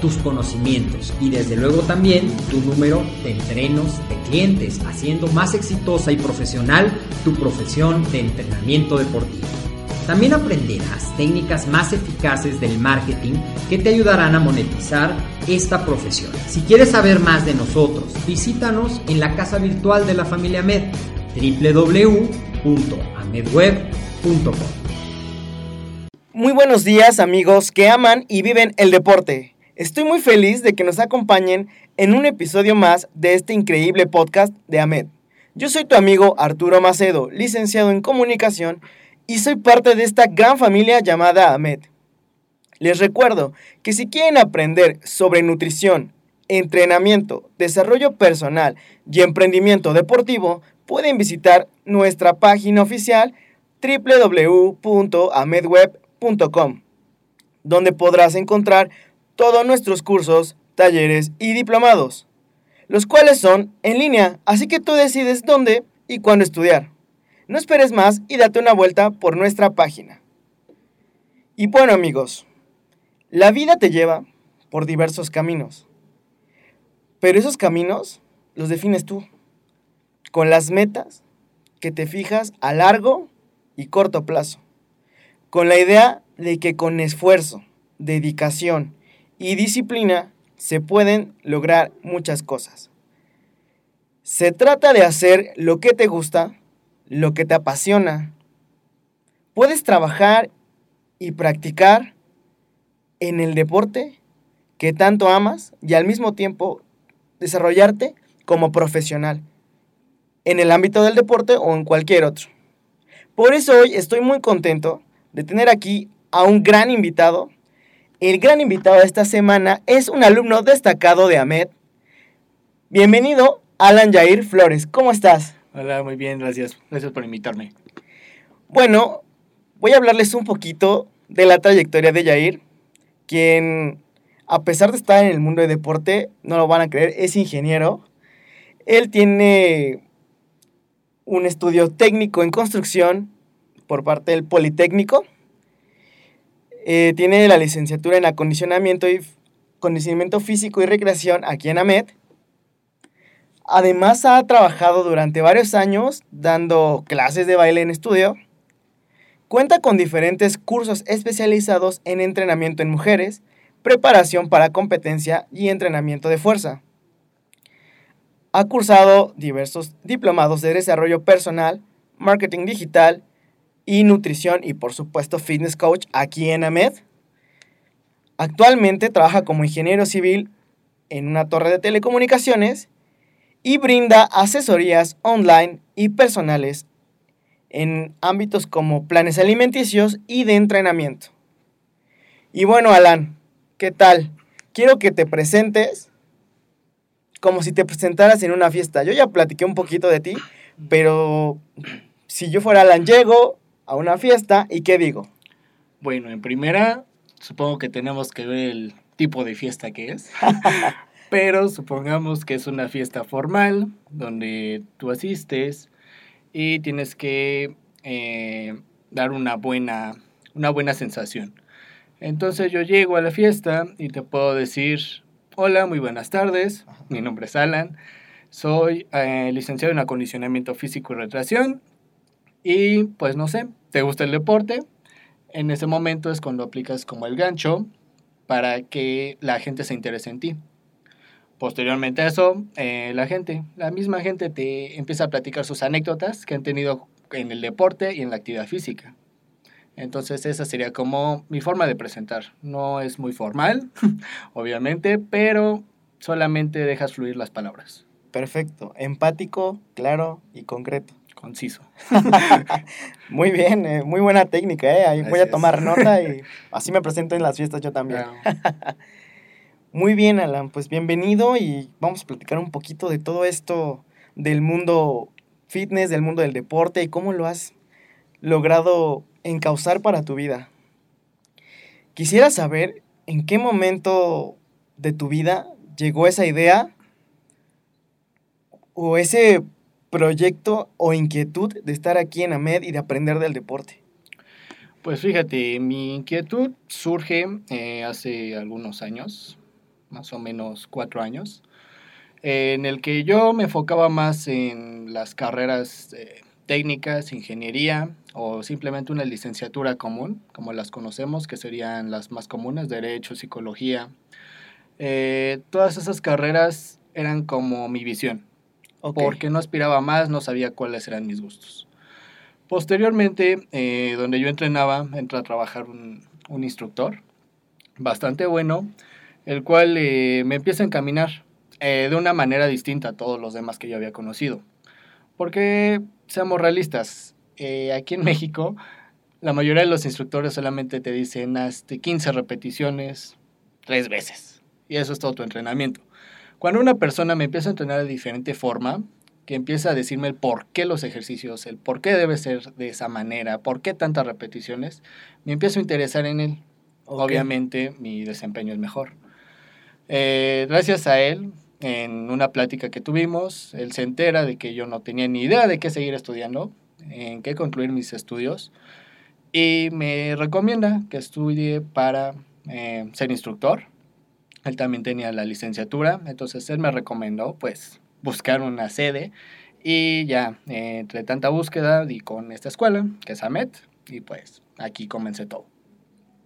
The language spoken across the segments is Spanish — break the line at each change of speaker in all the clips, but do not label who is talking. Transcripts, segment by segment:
tus conocimientos y desde luego también tu número de entrenos de clientes, haciendo más exitosa y profesional tu profesión de entrenamiento deportivo. También aprenderás técnicas más eficaces del marketing que te ayudarán a monetizar esta profesión. Si quieres saber más de nosotros, visítanos en la casa virtual de la familia Med, www.amedweb.com.
Muy buenos días amigos que aman y viven el deporte. Estoy muy feliz de que nos acompañen en un episodio más de este increíble podcast de AMED. Yo soy tu amigo Arturo Macedo, licenciado en comunicación y soy parte de esta gran familia llamada AMED. Les recuerdo que si quieren aprender sobre nutrición, entrenamiento, desarrollo personal y emprendimiento deportivo, pueden visitar nuestra página oficial www.amedweb.com, donde podrás encontrar todos nuestros cursos, talleres y diplomados, los cuales son en línea, así que tú decides dónde y cuándo estudiar. No esperes más y date una vuelta por nuestra página. Y bueno amigos, la vida te lleva por diversos caminos, pero esos caminos los defines tú, con las metas que te fijas a largo y corto plazo, con la idea de que con esfuerzo, dedicación y disciplina se pueden lograr muchas cosas. Se trata de hacer lo que te gusta, lo que te apasiona. Puedes trabajar y practicar en el deporte que tanto amas y al mismo tiempo desarrollarte como profesional en el ámbito del deporte o en cualquier otro. Por eso hoy estoy muy contento de tener aquí a un gran invitado. El gran invitado de esta semana es un alumno destacado de AMED. Bienvenido, Alan Jair Flores. ¿Cómo estás?
Hola, muy bien, gracias. Gracias por invitarme.
Bueno, voy a hablarles un poquito de la trayectoria de Jair, quien, a pesar de estar en el mundo de deporte, no lo van a creer, es ingeniero. Él tiene un estudio técnico en construcción por parte del Politécnico. Eh, tiene la licenciatura en acondicionamiento y físico y recreación aquí en AMED. Además ha trabajado durante varios años dando clases de baile en estudio. Cuenta con diferentes cursos especializados en entrenamiento en mujeres, preparación para competencia y entrenamiento de fuerza. Ha cursado diversos diplomados de desarrollo personal, marketing digital y nutrición y por supuesto fitness coach aquí en AMED. Actualmente trabaja como ingeniero civil en una torre de telecomunicaciones y brinda asesorías online y personales en ámbitos como planes alimenticios y de entrenamiento. Y bueno, Alan, ¿qué tal? Quiero que te presentes como si te presentaras en una fiesta. Yo ya platiqué un poquito de ti, pero si yo fuera Alan, llego a una fiesta y ¿qué digo?
Bueno, en primera, supongo que tenemos que ver el tipo de fiesta que es. Pero supongamos que es una fiesta formal donde tú asistes y tienes que eh, dar una buena, una buena sensación. Entonces yo llego a la fiesta y te puedo decir, hola, muy buenas tardes, mi nombre es Alan, soy eh, licenciado en acondicionamiento físico y recreación y pues no sé, ¿te gusta el deporte? En ese momento es cuando aplicas como el gancho para que la gente se interese en ti. Posteriormente a eso, eh, la gente, la misma gente te empieza a platicar sus anécdotas que han tenido en el deporte y en la actividad física. Entonces esa sería como mi forma de presentar. No es muy formal, obviamente, pero solamente dejas fluir las palabras.
Perfecto. Empático, claro y concreto.
Conciso.
Muy bien, eh, muy buena técnica, ¿eh? Ahí voy a tomar nota y así me presento en las fiestas yo también.
Claro.
Muy bien, Alan, pues bienvenido y vamos a platicar un poquito de todo esto del mundo fitness, del mundo del deporte y cómo lo has logrado encauzar para tu vida. Quisiera saber en qué momento de tu vida llegó esa idea o ese proyecto o inquietud de estar aquí en AMED y de aprender del deporte.
Pues fíjate, mi inquietud surge eh, hace algunos años, más o menos cuatro años, en el que yo me enfocaba más en las carreras eh, técnicas, ingeniería o simplemente una licenciatura común, como las conocemos, que serían las más comunes, derecho, psicología. Eh, todas esas carreras eran como mi visión
Ok.
porque no aspiraba más, no sabía cuáles eran mis gustos. Posteriormente, eh, donde yo entrenaba, entró a trabajar un, un instructor bastante bueno, el cual eh, me empieza a encaminar eh, de una manera distinta a todos los demás que yo había conocido. Porque, seamos realistas, eh, aquí en México, la mayoría de los instructores solamente te dicen hasta 15 repeticiones tres veces. Y eso es todo tu entrenamiento. Cuando una persona me empieza a entrenar de diferente forma, que empieza a decirme el por qué los ejercicios, el por qué debe ser de esa manera, por qué tantas repeticiones, me empiezo a interesar en él.
Ok.
Obviamente mi desempeño es mejor. Eh, gracias a él, en una plática que tuvimos, él se entera de que yo no tenía ni idea de qué seguir estudiando, en qué concluir mis estudios, y me recomienda que estudie para eh, ser instructor. Él también tenía la licenciatura, entonces él me recomendó pues buscar una sede y ya eh, entre tanta búsqueda di con esta escuela, que es AMET, y pues aquí comencé todo.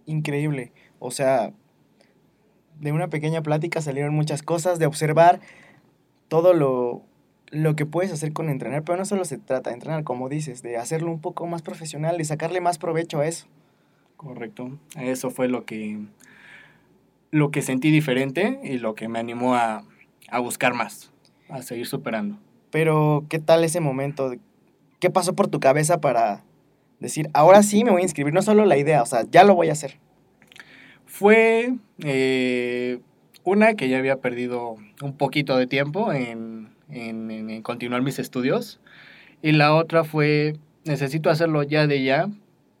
Increíble. O sea, de una pequeña plática salieron muchas cosas, de observar todo lo, lo que puedes hacer con entrenar, pero no solo se trata de entrenar, como dices, de hacerlo un poco más profesional, de sacarle más provecho a eso.
Correcto. Eso fue lo que, lo que sentí diferente y lo que me animó a, a buscar más, a seguir superando.
Pero, ¿qué tal ese momento? ¿Qué pasó por tu cabeza para decir, ahora sí me voy a inscribir? No solo la idea, o sea, ya lo voy a hacer.
Fue eh, una que ya había perdido un poquito de tiempo en, en- en- en continuar mis estudios. Y la otra fue, necesito hacerlo ya de ya,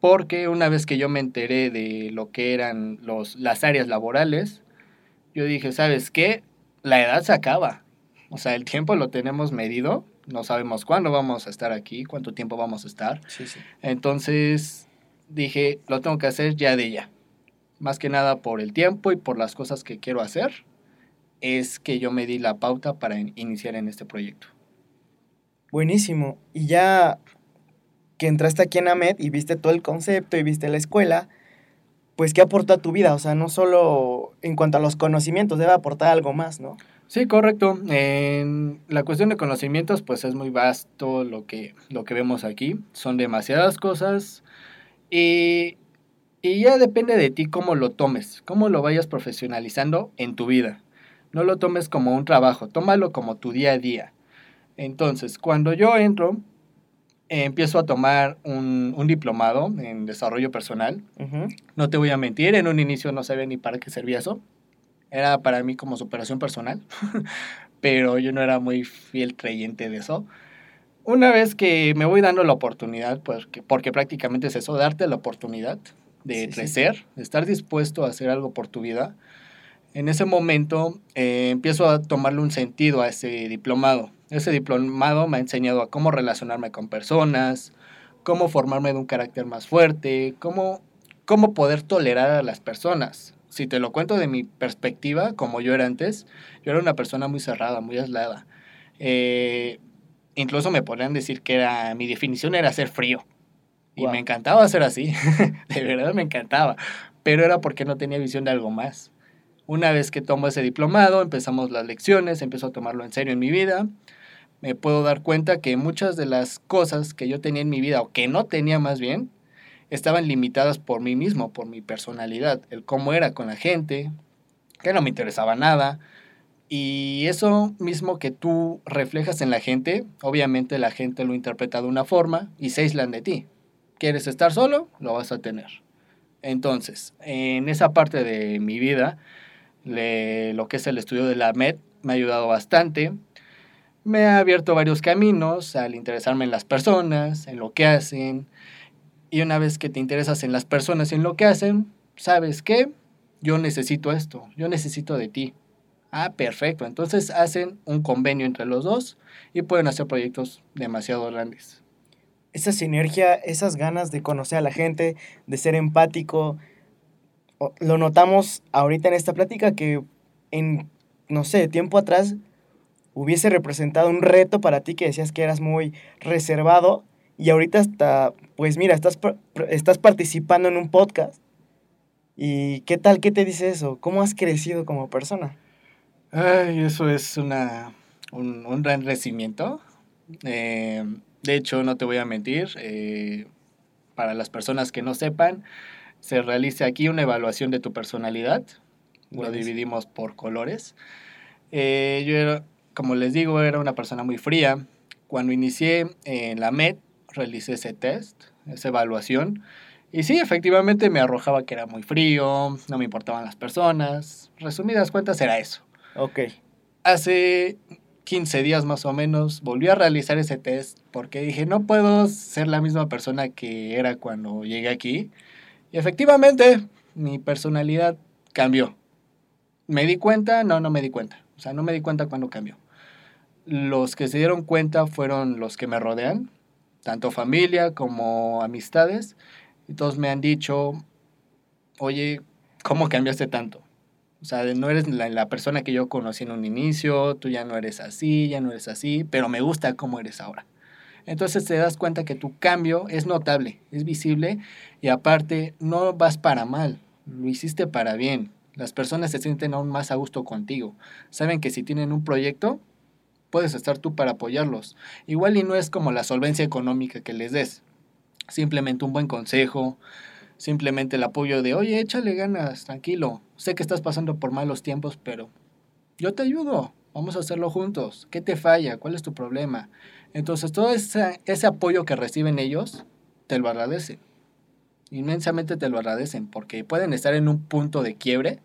porque una vez que yo me enteré de lo que eran los, las áreas laborales, yo dije, ¿sabes qué? La edad se acaba. O sea, el tiempo lo tenemos medido. No sabemos cuándo vamos a estar aquí, cuánto tiempo vamos a estar.
Sí, sí.
Entonces dije, lo tengo que hacer ya de ya. Más que nada por el tiempo y por las cosas que quiero hacer, es que yo me di la pauta para in- iniciar en este proyecto.
Buenísimo. Y ya que entraste aquí en AMED y viste todo el concepto y viste la escuela, pues ¿qué aporta a tu vida? O sea, no solo en cuanto a los conocimientos, debe aportar algo más, ¿no?
Sí, correcto. En la cuestión de conocimientos, pues es muy vasto lo que, lo que vemos aquí. Son demasiadas cosas y, y ya depende de ti cómo lo tomes, cómo lo vayas profesionalizando en tu vida. No lo tomes como un trabajo, tómalo como tu día a día. Entonces, cuando yo entro, eh, empiezo a tomar un, un diplomado en desarrollo personal.
Ujú.
No te voy a mentir, en un inicio no sabía ni para qué servía eso. Era para mí como superación personal, pero yo no era muy fiel creyente de eso. Una vez que me voy dando la oportunidad, pues, que- porque prácticamente es eso, darte la oportunidad de
Sí, sí.
crecer, de estar dispuesto a hacer algo por tu vida, en ese momento eh, empiezo a tomarle un sentido a ese diplomado. Ese diplomado me ha enseñado a cómo relacionarme con personas, cómo formarme de un carácter más fuerte, cómo cómo poder tolerar a las personas. Si te lo cuento de mi perspectiva, como yo era antes, yo era una persona muy cerrada, muy aislada. Eh, incluso me podrían decir que era, mi definición era ser frío. Y me encantaba ser así, de verdad me encantaba, pero era porque no tenía visión de algo más. Una vez que tomo ese diplomado, empezamos las lecciones, empiezo a tomarlo en serio en mi vida, me puedo dar cuenta que muchas de las cosas que yo tenía en mi vida, o que no tenía más bien, estaban limitadas por mí mismo, por mi personalidad, el cómo era con la gente, que no me interesaba nada. Y eso mismo que tú reflejas en la gente, obviamente la gente lo interpreta de una forma y se aíslan de ti. ¿Quieres estar solo? Lo vas a tener. Entonces, en esa parte de mi vida, lo que es el estudio de la MED me ha ayudado bastante. Me ha abierto varios caminos al interesarme en las personas, en lo que hacen. Y una vez que te interesas en las personas y en lo que hacen, ¿sabes qué? Yo necesito esto, yo necesito de ti. Ah, perfecto. Entonces hacen un convenio entre los dos y pueden hacer proyectos demasiado grandes.
Esa sinergia, esas ganas de conocer a la gente, de ser empático, lo notamos ahorita en esta plática que en, no sé, tiempo atrás hubiese representado un reto para ti que decías que eras muy reservado y ahorita hasta, pues mira, estás, estás participando en un podcast. ¿Y qué tal? ¿Qué te dice eso? ¿Cómo has crecido como persona?
Ay, eso es una, un, un gran crecimiento. Eh, de hecho, no te voy a mentir, eh, para las personas que no sepan, se realiza aquí una evaluación de tu personalidad. Lo dividimos por colores. Eh, yo, era, como les digo, era una persona muy fría. Cuando inicié en la MED, realicé ese test, esa evaluación. Y sí, efectivamente me arrojaba que era muy frío, no me importaban las personas. Resumidas cuentas, era eso.
Ok.
Hace 15 días más o menos volví a realizar ese test porque dije, no puedo ser la misma persona que era cuando llegué aquí. Y efectivamente, mi personalidad cambió. ¿Me di cuenta? No, no me di cuenta. O sea, no me di cuenta cuando cambió. Los que se dieron cuenta fueron los que me rodean, tanto familia como amistades. Y todos me han dicho, oye, ¿cómo cambiaste tanto? O sea, no eres la, persona que yo conocí en un inicio, tú ya no eres así, ya no eres así, pero me gusta cómo eres ahora. Entonces te das cuenta que tu cambio es notable, es visible y aparte no vas para mal, lo hiciste para bien. Las personas se sienten aún más a gusto contigo. Saben que si tienen un proyecto, puedes estar tú para apoyarlos. Igual y no es como la solvencia económica que les des. Simplemente un buen consejo, simplemente el apoyo de, oye, échale ganas, tranquilo. Sé que estás pasando por malos tiempos, pero yo te ayudo. Vamos a hacerlo juntos. ¿Qué te falla? ¿Cuál es tu problema? Entonces, todo ese, ese apoyo que reciben ellos, te lo agradecen. Inmensamente te lo agradecen porque pueden estar en un punto de quiebre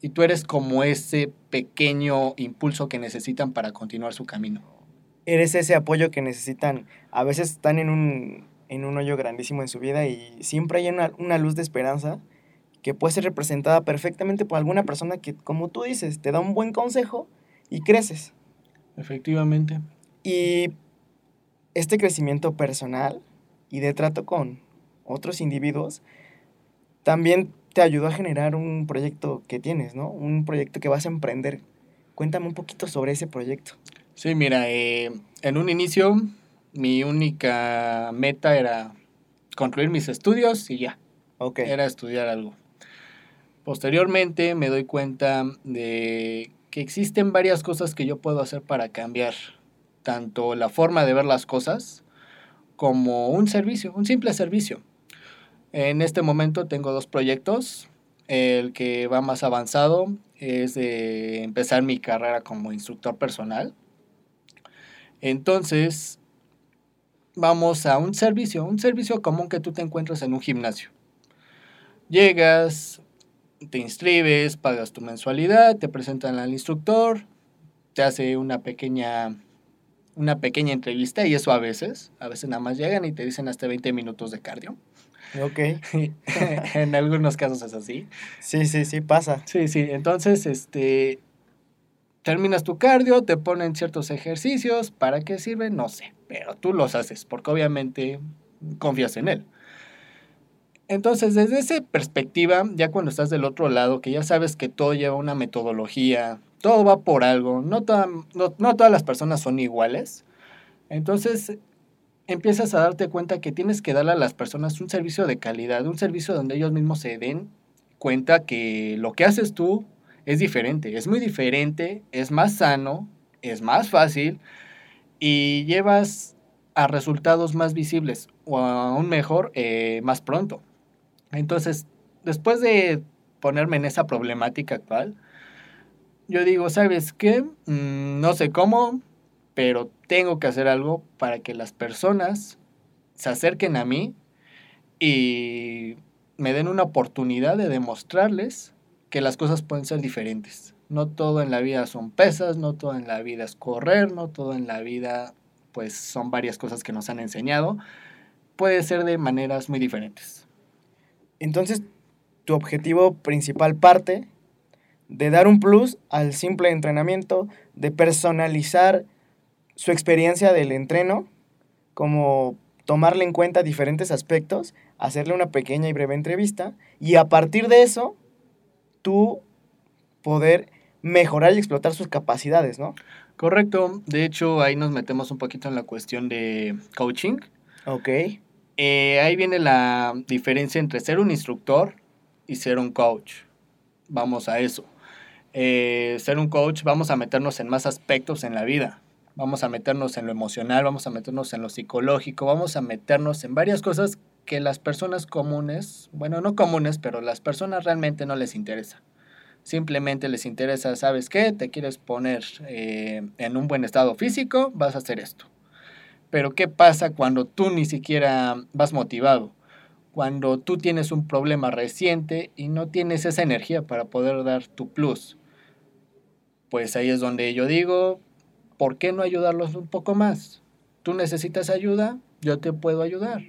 y tú eres como ese pequeño impulso que necesitan para continuar su camino.
Eres ese apoyo que necesitan. A veces están en un, en un hoyo grandísimo en su vida y siempre hay una, una luz de esperanza que puede ser representada perfectamente por alguna persona que, como tú dices, te da un buen consejo y creces.
Efectivamente.
Y este crecimiento personal y de trato con otros individuos también te ayudó a generar un proyecto que tienes, ¿no? Un proyecto que vas a emprender. Cuéntame un poquito sobre ese proyecto.
Sí, mira, eh, en un inicio mi única meta era concluir mis estudios y ya,
Ok.
era estudiar algo. Posteriormente me doy cuenta de que existen varias cosas que yo puedo hacer para cambiar tanto la forma de ver las cosas como un servicio, un simple servicio. En este momento tengo dos proyectos. El que va más avanzado es de empezar mi carrera como instructor personal. Entonces, vamos a un servicio, un servicio común que tú te encuentras en un gimnasio. Llegas, te inscribes, pagas tu mensualidad, te presentan al instructor, te hace una pequeña una pequeña entrevista y eso a veces, a veces nada más llegan y te dicen hasta 20 minutos de cardio.
Ok.
en algunos casos es así.
Sí, sí, sí, pasa.
Sí, sí, entonces este terminas tu cardio, te ponen ciertos ejercicios, ¿para qué sirven? No sé, pero tú los haces porque obviamente confías en él. Entonces, desde esa perspectiva, ya cuando estás del otro lado, que ya sabes que todo lleva una metodología, todo va por algo, no, toda- no, no todas las personas son iguales, entonces empiezas a darte cuenta que tienes que darle a las personas un servicio de calidad, un servicio donde ellos mismos se den cuenta que lo que haces tú es diferente, es muy diferente, es más sano, es más fácil y llevas a resultados más visibles o aún mejor, eh, más pronto. Entonces, después de ponerme en esa problemática actual, yo digo, ¿sabes qué? Mm, no sé cómo, pero tengo que hacer algo para que las personas se acerquen a mí y me den una oportunidad de demostrarles que las cosas pueden ser diferentes. No todo en la vida son pesas, no todo en la vida es correr, no todo en la vida pues son varias cosas que nos han enseñado. Puede ser de maneras muy diferentes.
Entonces, tu objetivo principal parte de dar un plus al simple entrenamiento, de personalizar su experiencia del entreno, como tomarle en cuenta diferentes aspectos, hacerle una pequeña y breve entrevista y a partir de eso, tú poder mejorar y explotar sus capacidades, ¿no?
Correcto. De hecho, ahí nos metemos un poquito en la cuestión de coaching.
Ok.
Eh, ahí viene la diferencia entre ser un instructor y ser un coach. Vamos a eso. Eh, ser un coach, vamos a meternos en más aspectos en la vida. Vamos a meternos en lo emocional, vamos a meternos en lo psicológico, vamos a meternos en varias cosas que las personas comunes, bueno, no comunes, pero las personas realmente no les interesa. Simplemente les interesa, ¿sabes qué? Te quieres poner eh, en un buen estado físico, vas a hacer esto. Pero ¿qué pasa cuando tú ni siquiera vas motivado? Cuando tú tienes un problema reciente y no tienes esa energía para poder dar tu plus. Pues ahí es donde yo digo, ¿por qué no ayudarlos un poco más? Tú necesitas ayuda, yo te puedo ayudar.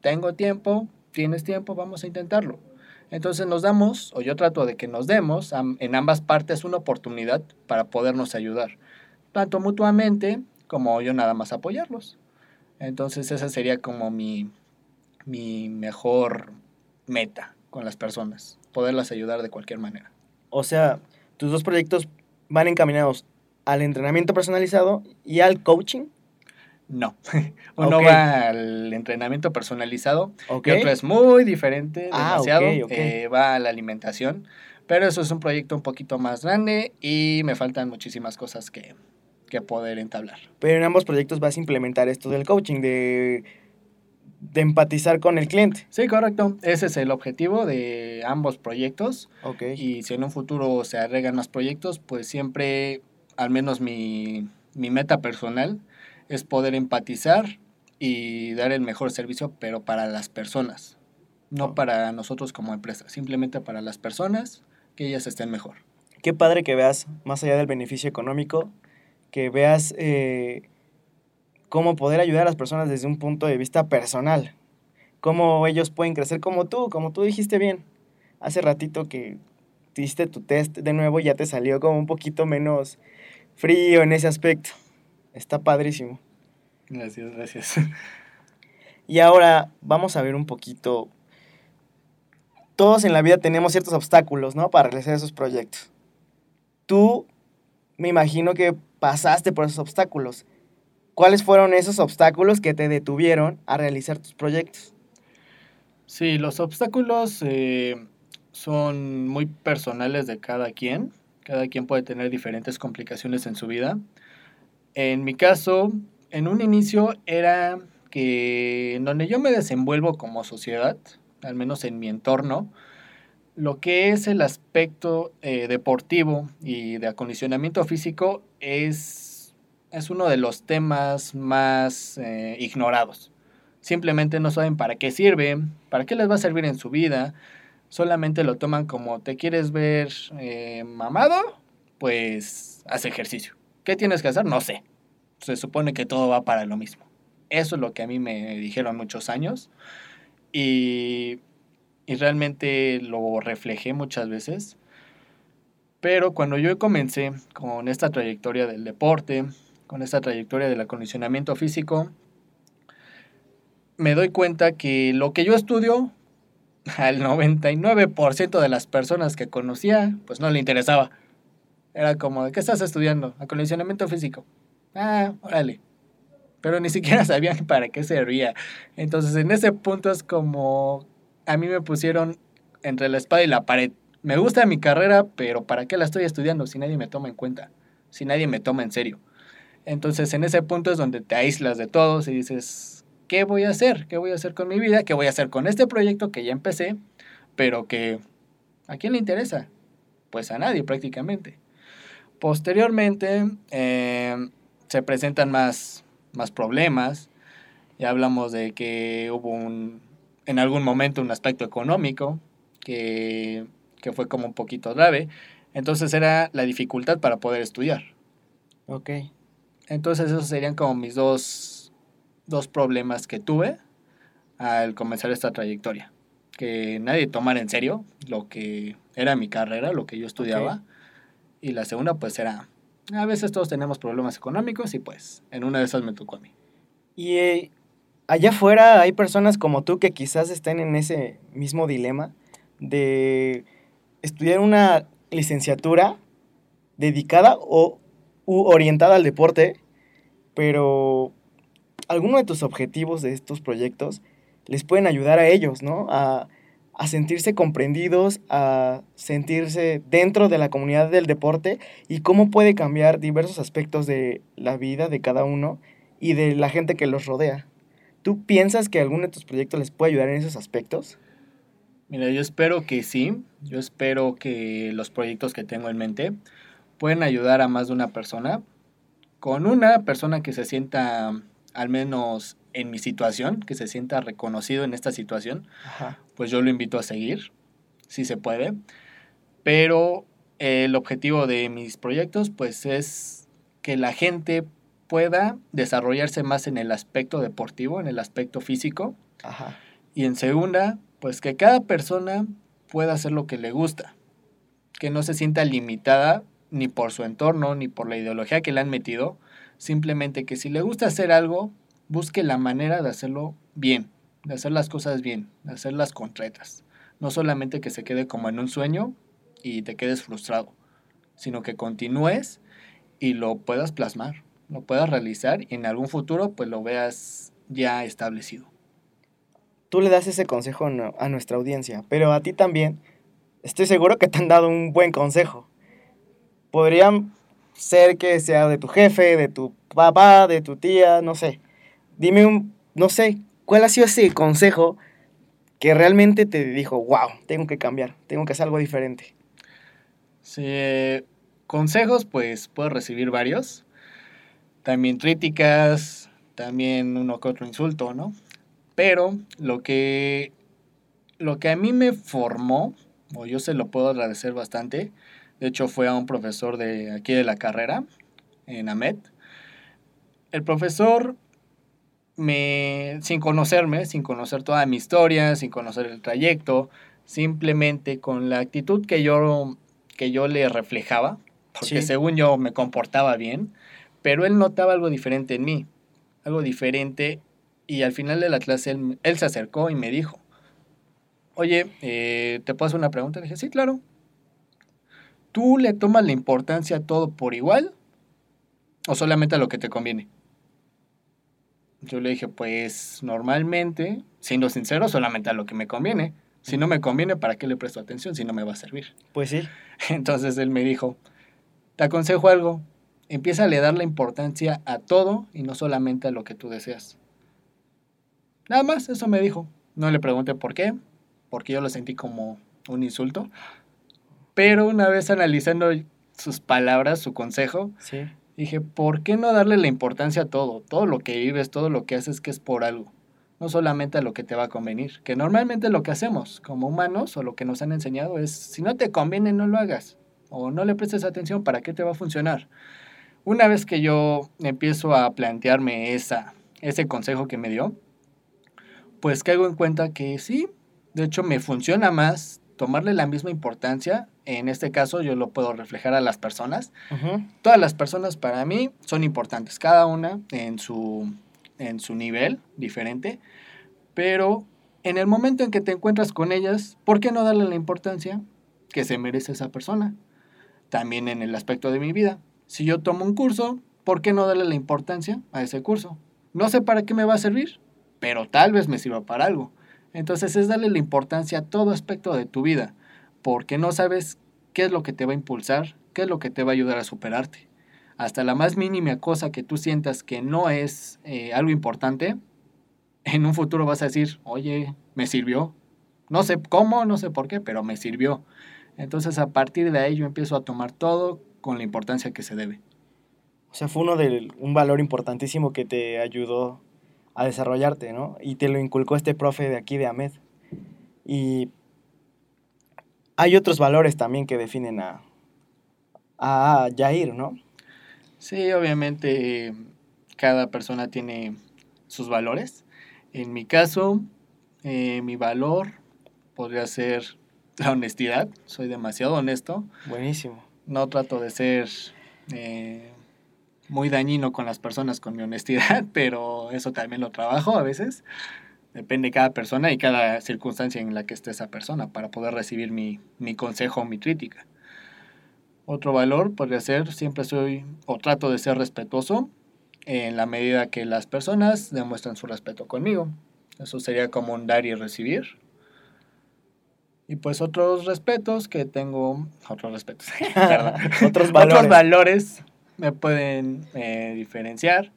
Tengo tiempo, tienes tiempo, vamos a intentarlo. Entonces nos damos, o yo trato de que nos demos en ambas partes una oportunidad para podernos ayudar, tanto mutuamente como yo nada más apoyarlos. Entonces esa sería como mi, mi mejor meta con las personas, poderlas ayudar de cualquier manera.
O sea, tus dos proyectos van encaminados al entrenamiento personalizado y al coaching.
No, uno va al entrenamiento personalizado y otro es muy diferente,
Ah,
demasiado, eh, va a la alimentación, pero eso es un proyecto un poquito más grande y me faltan muchísimas cosas que, que poder entablar.
Pero en ambos proyectos vas a implementar esto del coaching, de, de empatizar con el cliente.
Sí, correcto, ese es el objetivo de ambos proyectos
Ok.
y si en un futuro se agregan más proyectos, pues siempre, al menos mi, mi meta personal, es poder empatizar y dar el mejor servicio, pero para las personas, no para nosotros como empresa, simplemente para las personas, que ellas estén mejor.
Qué padre que veas, más allá del beneficio económico, que veas eh, cómo poder ayudar a las personas desde un punto de vista personal. Cómo ellos pueden crecer como tú, como tú dijiste bien. Hace ratito que hiciste tu test de nuevo ya te salió como un poquito menos frío en ese aspecto. Está padrísimo.
Gracias, gracias.
Y ahora vamos a ver un poquito. Todos en la vida tenemos ciertos obstáculos, ¿no? Para realizar esos proyectos. Tú, me imagino que pasaste por esos obstáculos. ¿Cuáles fueron esos obstáculos que te detuvieron a realizar tus proyectos?
Sí, los obstáculos eh, son muy personales de cada quien. Cada quien puede tener diferentes complicaciones en su vida. En mi caso, en un inicio era que en donde yo me desenvuelvo como sociedad, al menos en mi entorno, lo que es el aspecto eh, deportivo y de acondicionamiento físico es, es uno de los temas más eh, ignorados. Simplemente no saben para qué sirve, para qué les va a servir en su vida. Solamente lo toman como te quieres ver eh, mamado, pues haz ejercicio. ¿Qué tienes que hacer? No sé. Se supone que todo va para lo mismo. Eso es lo que a mí me dijeron muchos años. Y, y realmente lo reflejé muchas veces. Pero cuando yo comencé con esta trayectoria del deporte, con esta trayectoria del acondicionamiento físico, me doy cuenta que lo que yo estudio al 99% de las personas que conocía, pues no le interesaba. Era como, ¿qué estás estudiando? Acondicionamiento físico. Ah, órale. Pero ni siquiera sabían para qué servía. Entonces, en ese punto es como, a mí me pusieron entre la espada y la pared. Me gusta mi carrera, pero ¿para qué la estoy estudiando si nadie me toma en cuenta? Si nadie me toma en serio. Entonces, en ese punto es donde te aíslas de todos y dices, ¿qué voy a hacer? ¿Qué voy a hacer con mi vida? ¿Qué voy a hacer con este proyecto que ya empecé, pero que ¿a quién le interesa? Pues a nadie prácticamente. Posteriormente eh, se presentan más, más problemas. Ya hablamos de que hubo un, en algún momento un aspecto económico que, que fue como un poquito grave. Entonces era la dificultad para poder estudiar.
Ok.
Entonces esos serían como mis dos, dos problemas que tuve al comenzar esta trayectoria. Que nadie tomara en serio lo que era mi carrera, lo que yo estudiaba. Y la segunda pues era, a veces todos tenemos problemas económicos y pues en una de esas me tocó a mí.
Y eh, allá afuera hay personas como tú que quizás estén en ese mismo dilema de estudiar una licenciatura dedicada o u orientada al deporte, pero alguno de tus objetivos de estos proyectos les pueden ayudar a ellos, ¿no? A, a sentirse comprendidos, a sentirse dentro de la comunidad del deporte y cómo puede cambiar diversos aspectos de la vida de cada uno y de la gente que los rodea. ¿Tú piensas que alguno de tus proyectos les puede ayudar en esos aspectos?
Mira, yo espero que sí. Yo espero que los proyectos que tengo en mente pueden ayudar a más de una persona. Con una persona que se sienta, al menos en mi situación, que se sienta reconocido en esta situación,
Ajá.
pues yo lo invito a seguir, si se puede. Pero el objetivo de mis proyectos, pues es que la gente pueda desarrollarse más en el aspecto deportivo, en el aspecto físico.
Ajá.
Y en segunda, pues que cada persona pueda hacer lo que le gusta, que no se sienta limitada ni por su entorno, ni por la ideología que le han metido, simplemente que si le gusta hacer algo, busque la manera de hacerlo bien, de hacer las cosas bien, de hacerlas concretas. No solamente que se quede como en un sueño y te quedes frustrado, sino que continúes y lo puedas plasmar, lo puedas realizar y en algún futuro pues lo veas ya establecido.
Tú le das ese consejo a nu- a nuestra audiencia, pero a ti también estoy seguro que te han dado un buen consejo. Podrían ser que sea de tu jefe, de tu papá, de tu tía, no sé. Dime un, no sé, ¿cuál ha sido ese consejo que realmente te dijo, wow, tengo que cambiar, tengo que hacer algo diferente?
Sí, consejos, pues puedo recibir varios. También críticas, también uno que otro insulto, ¿no? Pero lo que, lo que a mí me formó, o yo se lo puedo agradecer bastante, de hecho fue a un profesor de aquí de la carrera, en AMET. El profesor me, sin conocerme, sin conocer toda mi historia, sin conocer el trayecto, simplemente con la actitud que yo, que yo le reflejaba, porque
Sí.
según yo me comportaba bien, pero él notaba algo diferente en mí, algo diferente, y al final de la clase él, él se acercó y me dijo, oye, eh, ¿te puedo hacer una pregunta? Le dije, sí, claro. ¿Tú le tomas la importancia a todo por igual o solamente a lo que te conviene? Yo le dije, pues normalmente, siendo sincero, solamente a lo que me conviene. Si no me conviene, ¿para qué le presto atención si no me va a servir?
Pues sí,
Entonces él me dijo, te aconsejo algo, empieza a le dar la importancia a todo y no solamente a lo que tú deseas. Nada más, eso me dijo. No le pregunté por qué, porque yo lo sentí como un insulto. Pero una vez analizando sus palabras, su consejo,
sí.
Dije, ¿por qué no darle la importancia a todo? Todo lo que vives, todo lo que haces que es por algo. No solamente a lo que te va a convenir. Que normalmente lo que hacemos como humanos o lo que nos han enseñado es, si no te conviene, no lo hagas. O no le prestes atención, ¿para qué te va a funcionar? Una vez que yo empiezo a plantearme esa, ese consejo que me dio, pues caigo en cuenta que sí, de hecho me funciona más tomarle la misma importancia. En este caso yo lo puedo reflejar a las personas todas las personas para mí son importantes, cada una en su, en su nivel diferente, pero en el momento en que te encuentras con ellas, ¿por qué no darle la importancia que se merece esa persona? También en el aspecto de mi vida. Si yo tomo un curso, ¿por qué no darle la importancia a ese curso? No sé para qué me va a servir, pero tal vez me sirva para algo. Entonces es darle la importancia a todo aspecto de tu vida, porque no sabes qué es lo que te va a impulsar, qué es lo que te va a ayudar a superarte. Hasta la más mínima cosa que tú sientas que no es eh, algo importante, en un futuro vas a decir, oye, me sirvió. No sé cómo, no sé por qué, pero me sirvió. Entonces a partir de ahí yo empiezo a tomar todo con la importancia que se debe.
O sea, fue uno de un valor importantísimo que te ayudó a desarrollarte, ¿no? Y te lo inculcó este profe de aquí de Ahmed. Y hay otros valores también que definen a, a Jair, ¿no?
Sí, obviamente cada persona tiene sus valores. En mi caso, eh, mi valor podría ser la honestidad. Soy demasiado honesto.
Buenísimo.
No trato de ser eh, muy dañino con las personas con mi honestidad, pero eso también lo trabajo a veces. Depende de cada persona y cada circunstancia en la que esté esa persona para poder recibir mi, mi consejo o mi crítica. Otro valor podría ser, siempre soy o trato de ser respetuoso en la medida que las personas demuestran su respeto conmigo. Eso sería como un dar y recibir. Y pues otros respetos que tengo, otros respetos,
otros, valores.
otros valores me pueden eh, diferenciar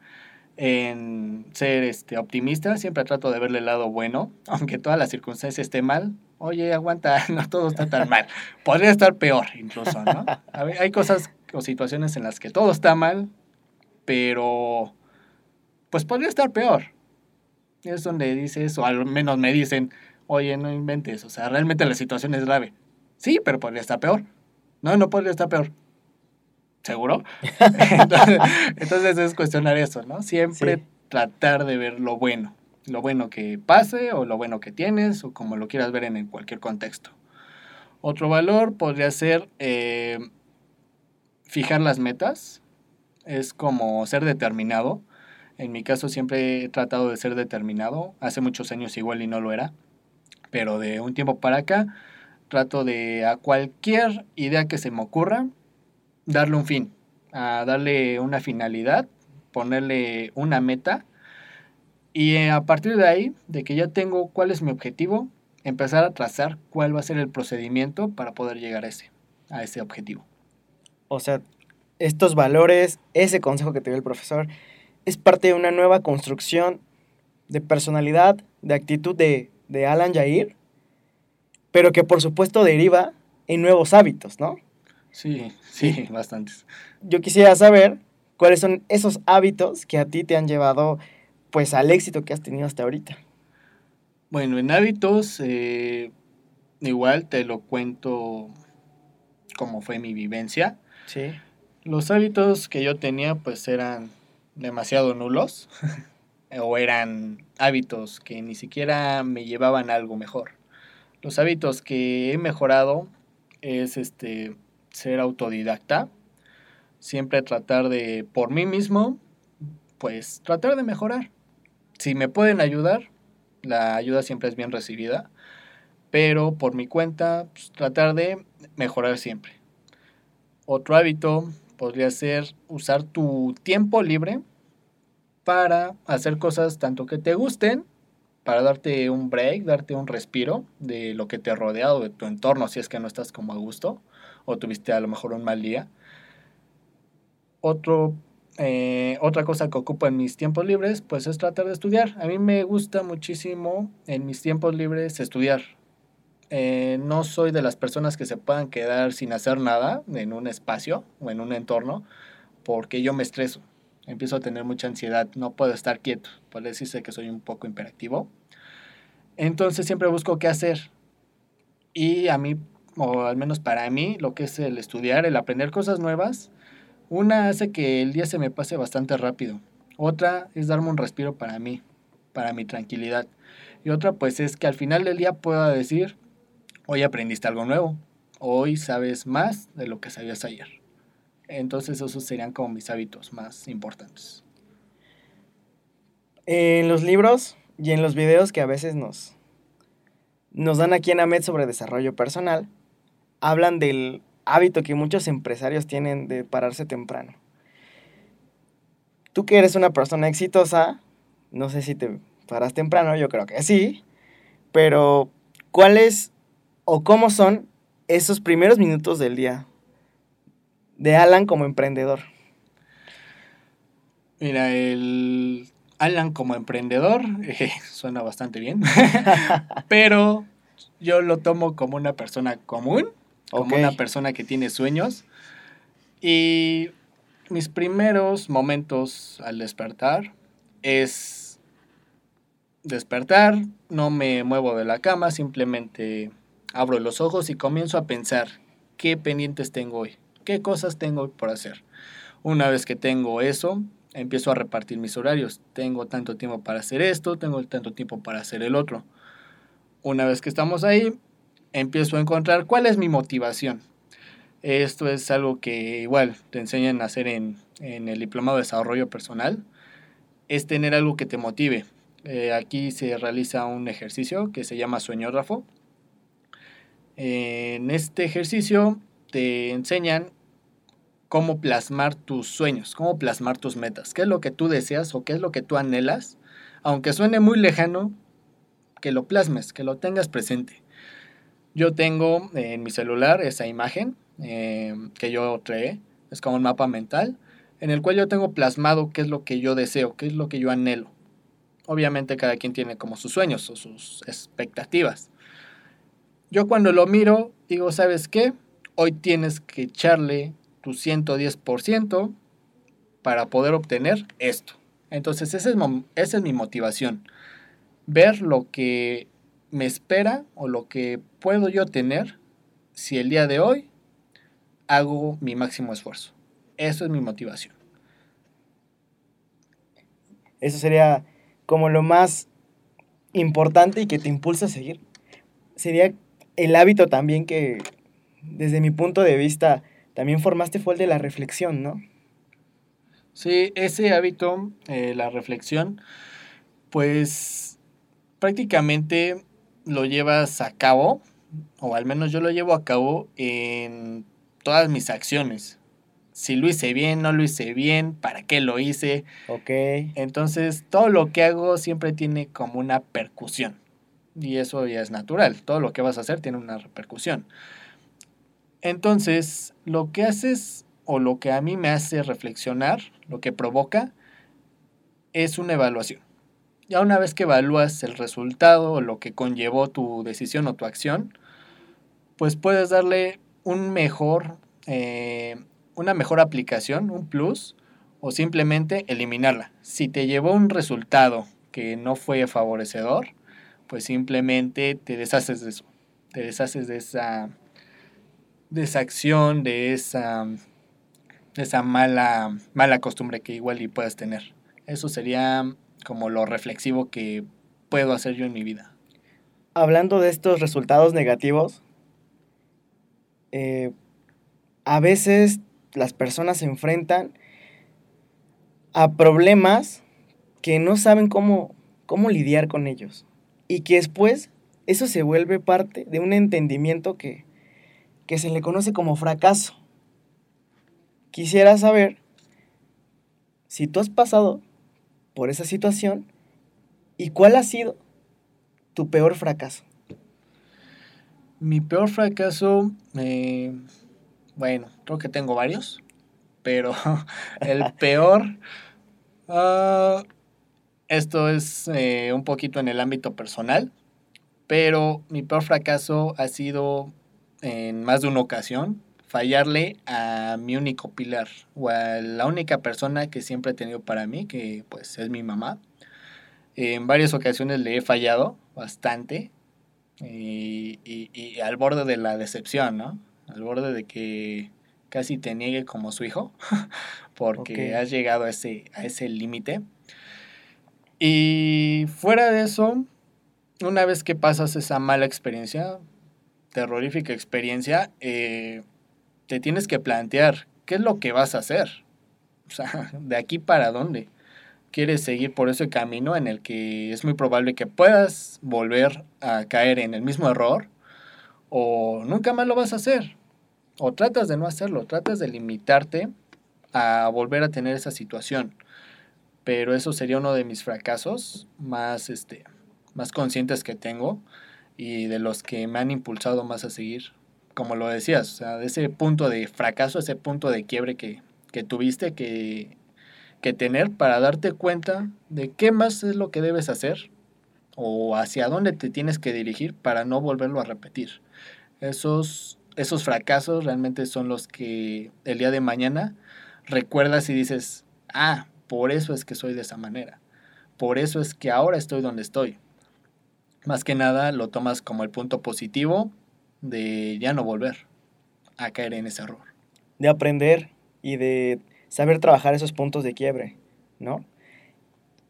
en ser este, optimista. Siempre trato de verle el lado bueno, aunque toda la circunstancia esté mal. Oye, aguanta, no todo está tan mal. Podría estar peor incluso, ¿no? hay cosas o situaciones en las que todo está mal, pero pues podría estar peor. Es donde dices, o al menos me dicen, oye, no inventes, o sea, realmente la situación es grave. Sí, pero podría estar peor. No, no podría estar peor. ¿Seguro? entonces, es cuestionar eso, ¿no? Siempre tratar de ver lo bueno, lo bueno que pase o lo bueno que tienes o como lo quieras ver en cualquier contexto. Otro valor podría ser eh, fijar las metas, es como ser determinado. En mi caso siempre he tratado de ser determinado. Hace muchos años igual y no lo era. Pero de un tiempo para acá trato de a cualquier idea que se me ocurra darle un fin, a darle una finalidad, ponerle una meta y eh, a partir de ahí, de que ya tengo cuál es mi objetivo, empezar a trazar cuál va a ser el procedimiento para poder llegar a ese, a ese objetivo.
O sea, estos valores, ese consejo que te dio el profesor, es parte de una nueva construcción de personalidad, de actitud de, de Alan Jair, pero que por supuesto deriva en nuevos hábitos, ¿no?
Sí, sí, bastantes.
Yo quisiera saber cuáles son esos hábitos que a ti te han llevado pues al éxito que has tenido hasta ahorita.
Bueno, en hábitos, eh, igual te lo cuento como fue mi vivencia.
Sí.
Los hábitos que yo tenía pues eran demasiado nulos o eran hábitos que ni siquiera me llevaban a algo mejor. Los hábitos que he mejorado es este ser autodidacta, siempre tratar de por mí mismo pues tratar de mejorar. Si me pueden ayudar, la ayuda siempre es bien recibida, pero por mi cuenta pues, tratar de mejorar siempre. Otro hábito podría ser usar tu tiempo libre para hacer cosas tanto que te gusten, para darte un break, darte un respiro de lo que te ha rodeado, de tu entorno, si es que no estás como a gusto o tuviste a lo mejor un mal día. Otro, eh, otra cosa que ocupo en mis tiempos libres, pues es tratar de estudiar. A mí me gusta muchísimo en mis tiempos libres estudiar. Eh, no soy de las personas que se puedan quedar sin hacer nada en un espacio o en un entorno, porque yo me estreso, empiezo a tener mucha ansiedad, no puedo estar quieto, por decirse que soy un poco imperactivo. Entonces siempre busco qué hacer. Y a mí, o al menos para mí, lo que es el estudiar, el aprender cosas nuevas, una hace que el día se me pase bastante rápido. Otra es darme un respiro para mí, para mi tranquilidad. Y otra pues es que al final del día pueda decir, hoy aprendiste algo nuevo, hoy sabes más de lo que sabías ayer. Entonces esos serían como mis hábitos más importantes.
En los libros y en los videos que a veces nos, nos dan aquí en AMED sobre desarrollo personal, hablan del hábito que muchos empresarios tienen de pararse temprano. Tú que eres una persona exitosa, no sé si te paras temprano, yo creo que sí, pero ¿cuáles o cómo son esos primeros minutos del día de Alan como emprendedor?
Mira, el Alan como emprendedor eh, suena bastante bien, pero yo lo tomo como una persona común, como una persona que tiene sueños. Y mis primeros momentos al despertar es despertar, no me muevo de la cama, simplemente abro los ojos y comienzo a pensar qué pendientes tengo hoy, qué cosas tengo por hacer. Una vez que tengo eso, empiezo a repartir mis horarios. Tengo tanto tiempo para hacer esto, tengo tanto tiempo para hacer el otro. Una vez que estamos ahí, empiezo a encontrar cuál es mi motivación. Esto es algo que igual te enseñan a hacer en, en el diplomado de desarrollo personal. Es tener algo que te motive. Eh, aquí se realiza un ejercicio que se llama sueñógrafo. En este ejercicio te enseñan cómo plasmar tus sueños, cómo plasmar tus metas, qué es lo que tú deseas o qué es lo que tú anhelas, aunque suene muy lejano, que lo plasmes, que lo tengas presente. Yo tengo en mi celular esa imagen eh, que yo creé, es como un mapa mental, en el cual yo tengo plasmado qué es lo que yo deseo, qué es lo que yo anhelo. Obviamente cada quien tiene como sus sueños o sus expectativas. Yo cuando lo miro digo, ¿sabes qué? Hoy tienes que echarle tu 110% para poder obtener esto. Entonces es, esa es mi motivación. Ver lo que me espera o lo que puedo yo tener si el día de hoy hago mi máximo esfuerzo. Eso es mi motivación.
Eso sería como lo más importante y que te impulsa a seguir. Sería el hábito también que, desde mi punto de vista, también formaste fue el de la reflexión, ¿no?
Sí, ese hábito, eh, la reflexión, pues prácticamente lo llevas a cabo, o al menos yo lo llevo a cabo en todas mis acciones. Si lo hice bien, no lo hice bien, para qué lo hice.
Ok.
Entonces, todo lo que hago siempre tiene como una percusión. Y eso ya es natural. Todo lo que vas a hacer tiene una repercusión. Entonces, lo que haces o lo que a mí me hace reflexionar, lo que provoca, es una evaluación. Ya una vez que evalúas el resultado o lo que conllevó tu decisión o tu acción, pues puedes darle un mejor, eh, una mejor aplicación, un plus, o simplemente eliminarla. Si te llevó un resultado que no fue favorecedor, pues simplemente te deshaces de eso. Te deshaces de esa, de esa acción, de esa, de esa mala, mala costumbre que igual y puedas tener. Eso sería como lo reflexivo que puedo hacer yo en mi vida.
Hablando de estos resultados negativos, eh, a veces las personas se enfrentan a problemas que no saben cómo, cómo lidiar con ellos. Y que después eso se vuelve parte de un entendimiento que, que se le conoce como fracaso. Quisiera saber si tú has pasado por esa situación y cuál ha sido tu peor fracaso.
Mi peor fracaso, eh, bueno, creo que tengo varios, pero el peor, ah, esto es eh, un poquito en el ámbito personal, pero mi peor fracaso ha sido en más de una ocasión fallarle a mi único pilar o a la única persona que siempre he tenido para mí, que pues es mi mamá. En varias ocasiones le he fallado bastante y, y- y al borde de la decepción, ¿no? Al borde de que casi te niegue como su hijo, porque
Ok.
has llegado a ese, a ese límite. Y fuera de eso, una vez que pasas esa mala experiencia, terrorífica experiencia, eh, te tienes que plantear qué es lo que vas a hacer. O sea, de aquí para dónde. quieres seguir por ese camino en el que es muy probable que puedas volver a caer en el mismo error o nunca más lo vas a hacer. O tratas de no hacerlo, tratas de limitarte a volver a tener esa situación. Pero eso sería uno de mis fracasos más, este, más conscientes que tengo y de los que me han impulsado más a seguir. Como lo decías, o sea, de ese punto de fracaso, ese punto de quiebre que, que tuviste que, que tener para darte cuenta de qué más es lo que debes hacer o hacia dónde te tienes que dirigir para no volverlo a repetir. Esos, esos fracasos realmente son los que el día de mañana recuerdas y dices, ah, por eso es que soy de esa manera. Por eso es que ahora estoy donde estoy. Más que nada lo tomas como el punto positivo de ya no volver a caer en ese error.
De aprender y de saber trabajar esos puntos de quiebre, ¿no?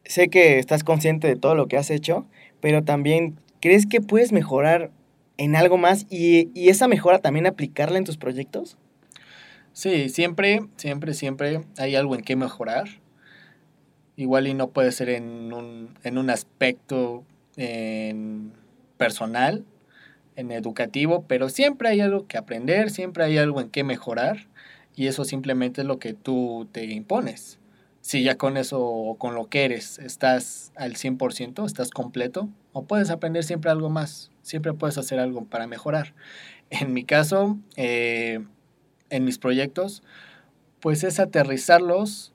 Sé que estás consciente de todo lo que has hecho, pero también crees que puedes mejorar en algo más y, y esa mejora también aplicarla en tus proyectos.
Sí, siempre, siempre, siempre hay algo en qué mejorar. Igual y no puede ser en un, en un aspecto en personal, en educativo, pero siempre hay algo que aprender, siempre hay algo en qué mejorar y eso simplemente es lo que tú te impones. Si ya con eso o con lo que eres estás al 100%, estás completo, o puedes aprender siempre algo más, siempre puedes hacer algo para mejorar. En mi caso, eh, en mis proyectos, pues es aterrizarlos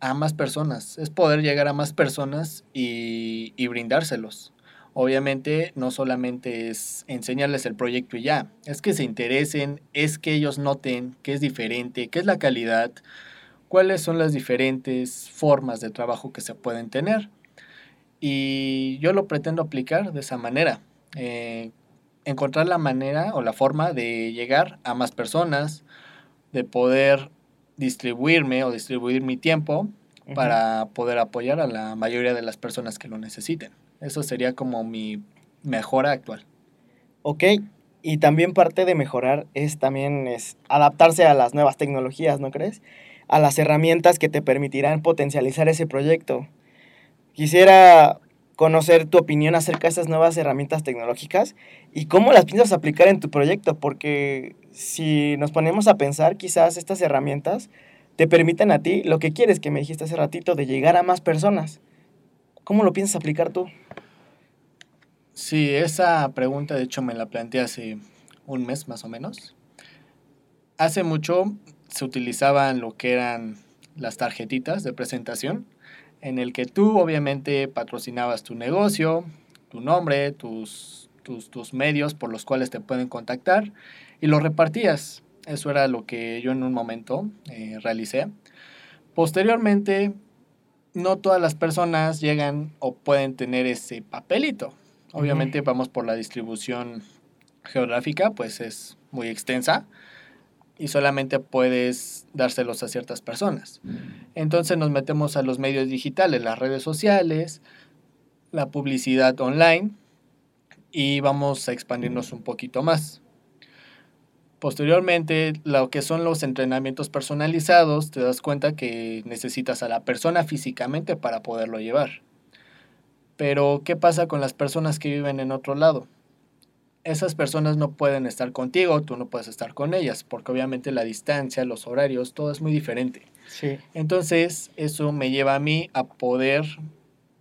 a más personas, es poder llegar a más personas y, y brindárselos. Obviamente no solamente es enseñarles el proyecto y ya, es que se interesen, es que ellos noten qué es diferente, qué es la calidad, cuáles son las diferentes formas de trabajo que se pueden tener. Y yo lo pretendo aplicar de esa manera, eh, encontrar la manera o la forma de llegar a más personas, de poder distribuirme o distribuir mi tiempo para poder apoyar a la mayoría de las personas que lo necesiten. Eso sería como mi mejora actual.
Ok, y también parte de mejorar es también es adaptarse a las nuevas tecnologías, ¿no crees? A las herramientas que te permitirán potencializar ese proyecto. Quisiera conocer tu opinión acerca de esas nuevas herramientas tecnológicas y cómo las piensas aplicar en tu proyecto, porque si nos ponemos a pensar, quizás estas herramientas te permiten a ti lo que quieres, que me dijiste hace ratito, de llegar a más personas. ¿Cómo lo piensas aplicar tú?
Sí, esa pregunta de hecho me la planteé hace un mes más o menos. Hace mucho se utilizaban lo que eran las tarjetitas de presentación, en el que tú obviamente patrocinabas tu negocio, tu nombre, tus, tus, medios por los cuales te pueden contactar y lo repartías. Eso era lo que yo en un momento eh, realicé. Posteriormente, no todas las personas llegan o pueden tener ese papelito. Obviamente vamos por la distribución geográfica, pues es muy extensa y solamente puedes dárselos a ciertas personas. Entonces nos metemos a los medios digitales, las redes sociales, la publicidad online y vamos a expandirnos un poquito más. Posteriormente, lo que son los entrenamientos personalizados, te das cuenta que necesitas a la persona físicamente para poderlo llevar. Pero, ¿qué pasa con las personas que viven en otro lado? Esas personas no pueden estar contigo, tú no puedes estar con ellas, porque obviamente la distancia, los horarios, todo es muy diferente.
Sí.
Entonces, eso me lleva a mí a poder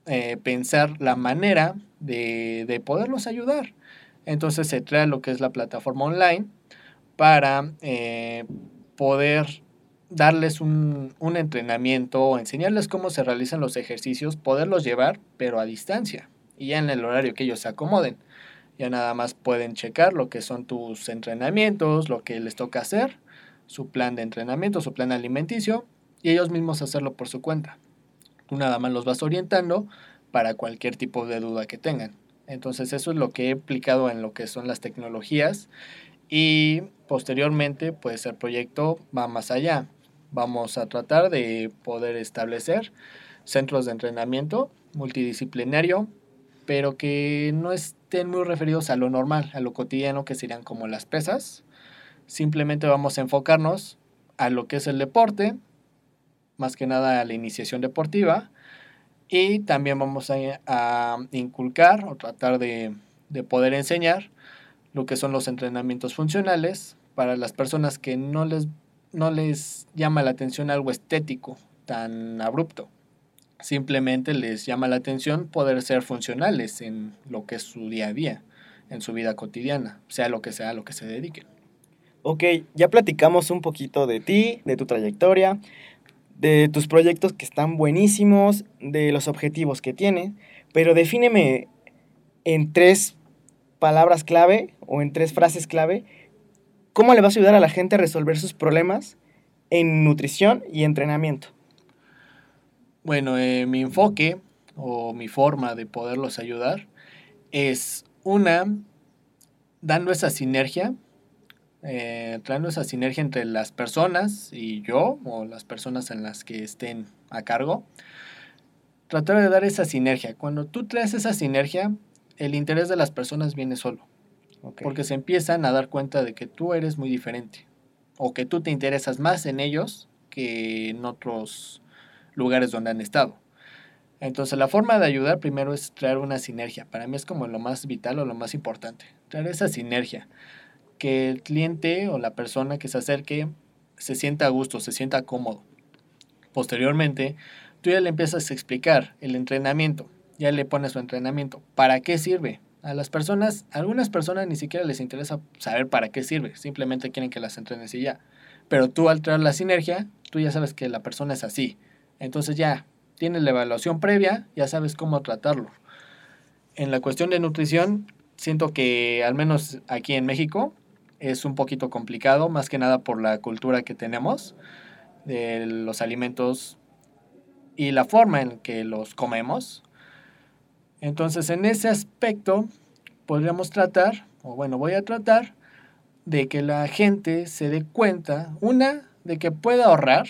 eh, pensar la manera de, de poderlos ayudar. Entonces se crea lo que es la plataforma online para eh, poder darles un, un entrenamiento enseñarles cómo se realizan los ejercicios, poderlos llevar, pero a distancia y en el horario que ellos se acomoden. Ya nada más pueden checar lo que son tus entrenamientos, lo que les toca hacer, su plan de entrenamiento, su plan alimenticio y ellos mismos hacerlo por su cuenta. Tú nada más los vas orientando para cualquier tipo de duda que tengan. Entonces eso es lo que he aplicado en lo que son las tecnologías y posteriormente pues el proyecto va más allá. Vamos a tratar de poder establecer centros de entrenamiento multidisciplinario, pero que no estén muy referidos a lo normal, a lo cotidiano que serían como las pesas. Simplemente vamos a enfocarnos a lo que es el deporte, más que nada a la iniciación deportiva, Y también vamos a, inculcar o tratar de poder enseñar lo que son los entrenamientos funcionales para las personas que no les, no les llama la atención algo estético tan abrupto. Simplemente les llama la atención poder ser funcionales en lo que es su día a día, en su vida cotidiana, sea lo que sea a lo que se dediquen.
Ok, ya platicamos un poquito de ti, de tu trayectoria, de tus proyectos que están buenísimos, de los objetivos que tienes, pero defíneme en tres palabras clave o en tres frases clave cómo le vas a ayudar a la gente a resolver sus problemas en nutrición y entrenamiento.
Bueno, eh, mi enfoque o mi forma de poderlos ayudar es una, dando esa sinergia, eh, dando esa sinergia entre las personas y yo o las personas en las que estén a cargo. Tratar de dar esa sinergia. Cuando tú traes esa sinergia, el interés de las personas viene solo. Porque se empiezan a dar cuenta de que tú eres muy diferente. O que tú te interesas más en ellos que en otros lugares donde han estado. Entonces la forma de ayudar primero es traer una sinergia. Para mí es como lo más vital o lo más importante. Traer esa sinergia. Que el cliente o la persona que se acerque se sienta a gusto, se sienta cómodo. Posteriormente, tú ya le empiezas a explicar el entrenamiento. Ya le pones su entrenamiento. ¿Para qué sirve? A las personas, algunas personas ni siquiera les interesa saber para qué sirve. Simplemente quieren que las entrenes y ya. Pero tú al traer la sinergia, tú ya sabes que la persona es así. Entonces ya tienes la evaluación previa, ya sabes cómo tratarlo. En la cuestión de nutrición, siento que al menos aquí en México es un poquito complicado, más que nada por la cultura que tenemos de los alimentos y la forma en que los comemos. Entonces, en ese aspecto, podríamos tratar, o bueno, voy a tratar, de que la gente se dé cuenta, una, de que puede ahorrar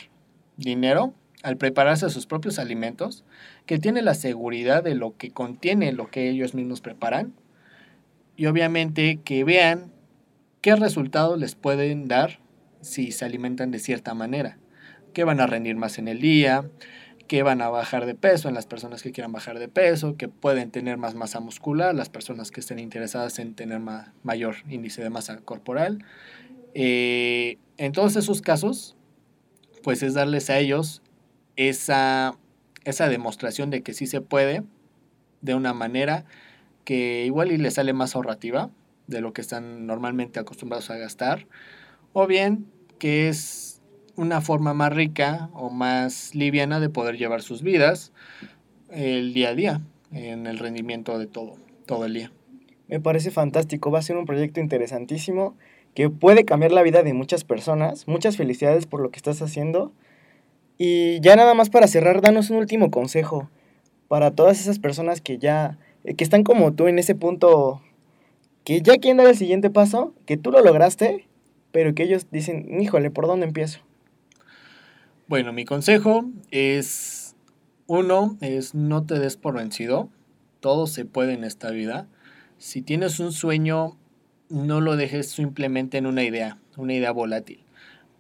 dinero al prepararse sus propios alimentos, que tiene la seguridad de lo que contiene lo que ellos mismos preparan, y obviamente que vean qué resultados les pueden dar si se alimentan de cierta manera, que van a rendir más en el día, que van a bajar de peso en las personas que quieran bajar de peso, que pueden tener más masa muscular, las personas que estén interesadas en tener ma mayor índice de masa corporal. Eh, en todos esos casos, pues es darles a ellos esa, esa demostración de que sí se puede de una manera que igual y les sale más ahorrativa de lo que están normalmente acostumbrados a gastar, o bien que es una forma más rica o más liviana de poder llevar sus vidas el día a día en el rendimiento de todo, todo el día.
Me parece fantástico, va a ser un proyecto interesantísimo que puede cambiar la vida de muchas personas. Muchas felicidades por lo que estás haciendo. Y ya nada más para cerrar, danos un último consejo para todas esas personas que ya, que están como tú en ese punto, que ya quieren dar el siguiente paso, que tú lo lograste, pero que ellos dicen, híjole, ¿por dónde empiezo?
Bueno, mi consejo es, uno, es no te des por vencido. Todo se puede en esta vida. Si tienes un sueño, no lo dejes simplemente en una idea, una idea volátil.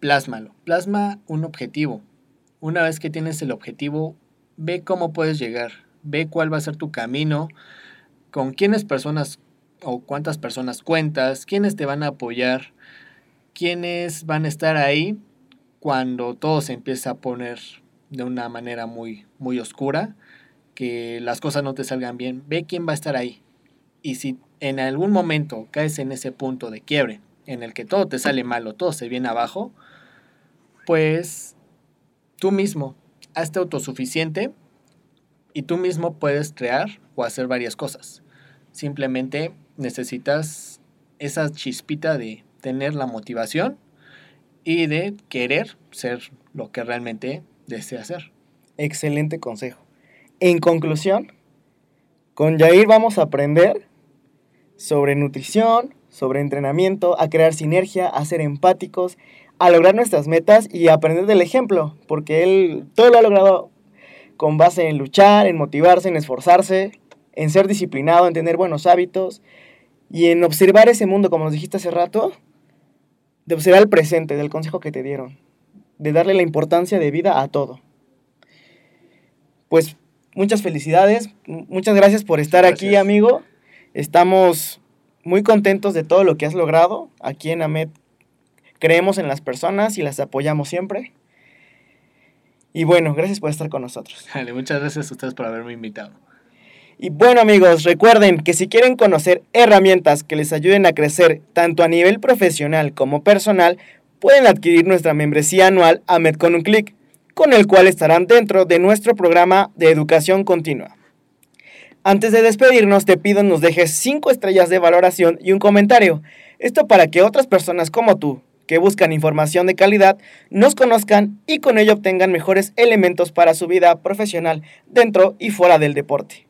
Plásmalo. Plasma un objetivo. Una vez que tienes el objetivo, ve cómo puedes llegar. Ve cuál va a ser tu camino, con quiénes personas o cuántas personas cuentas, quiénes te van a apoyar, quiénes van a estar ahí cuando todo se empieza a poner de una manera muy, muy oscura, que las cosas no te salgan bien, ve quién va a estar ahí. Y si en algún momento caes en ese punto de quiebre, en el que todo te sale mal o todo se viene abajo, pues tú mismo hazte autosuficiente y tú mismo puedes crear o hacer varias cosas. Simplemente necesitas esa chispita de tener la motivación y de querer ser lo que realmente desea ser.
Excelente consejo. En conclusión, con Jair vamos a aprender sobre nutrición, sobre entrenamiento, a crear sinergia, a ser empáticos, a lograr nuestras metas y aprender del ejemplo, porque él todo lo ha logrado con base en luchar, en motivarse, en esforzarse, en ser disciplinado, en tener buenos hábitos y en observar ese mundo, como nos dijiste hace rato, de observar el presente, del consejo que te dieron, de darle la importancia de vida a todo. Pues muchas felicidades, muchas gracias por estar aquí, amigo. Estamos muy contentos de todo lo que has logrado. Aquí en AMED creemos en las personas y las apoyamos siempre. Y bueno, gracias por estar con nosotros.
Dale, muchas gracias a ustedes por haberme invitado.
Y bueno amigos, recuerden que si quieren conocer herramientas que les ayuden a crecer tanto a nivel profesional como personal, pueden adquirir nuestra membresía anual AMED con un clic, con el cual estarán dentro de nuestro programa de educación continua. Antes de despedirnos, te pido nos dejes 5 estrellas de valoración y un comentario. Esto para que otras personas como tú, que buscan información de calidad, nos conozcan y con ello obtengan mejores elementos para su vida profesional dentro y fuera del deporte.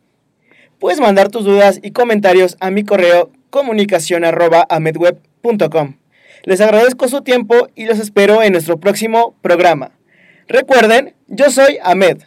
Puedes mandar tus dudas y comentarios a mi correo comunicación arroba amedweb.com. Les agradezco su tiempo y los espero en nuestro próximo programa. Recuerden, yo soy Ahmed.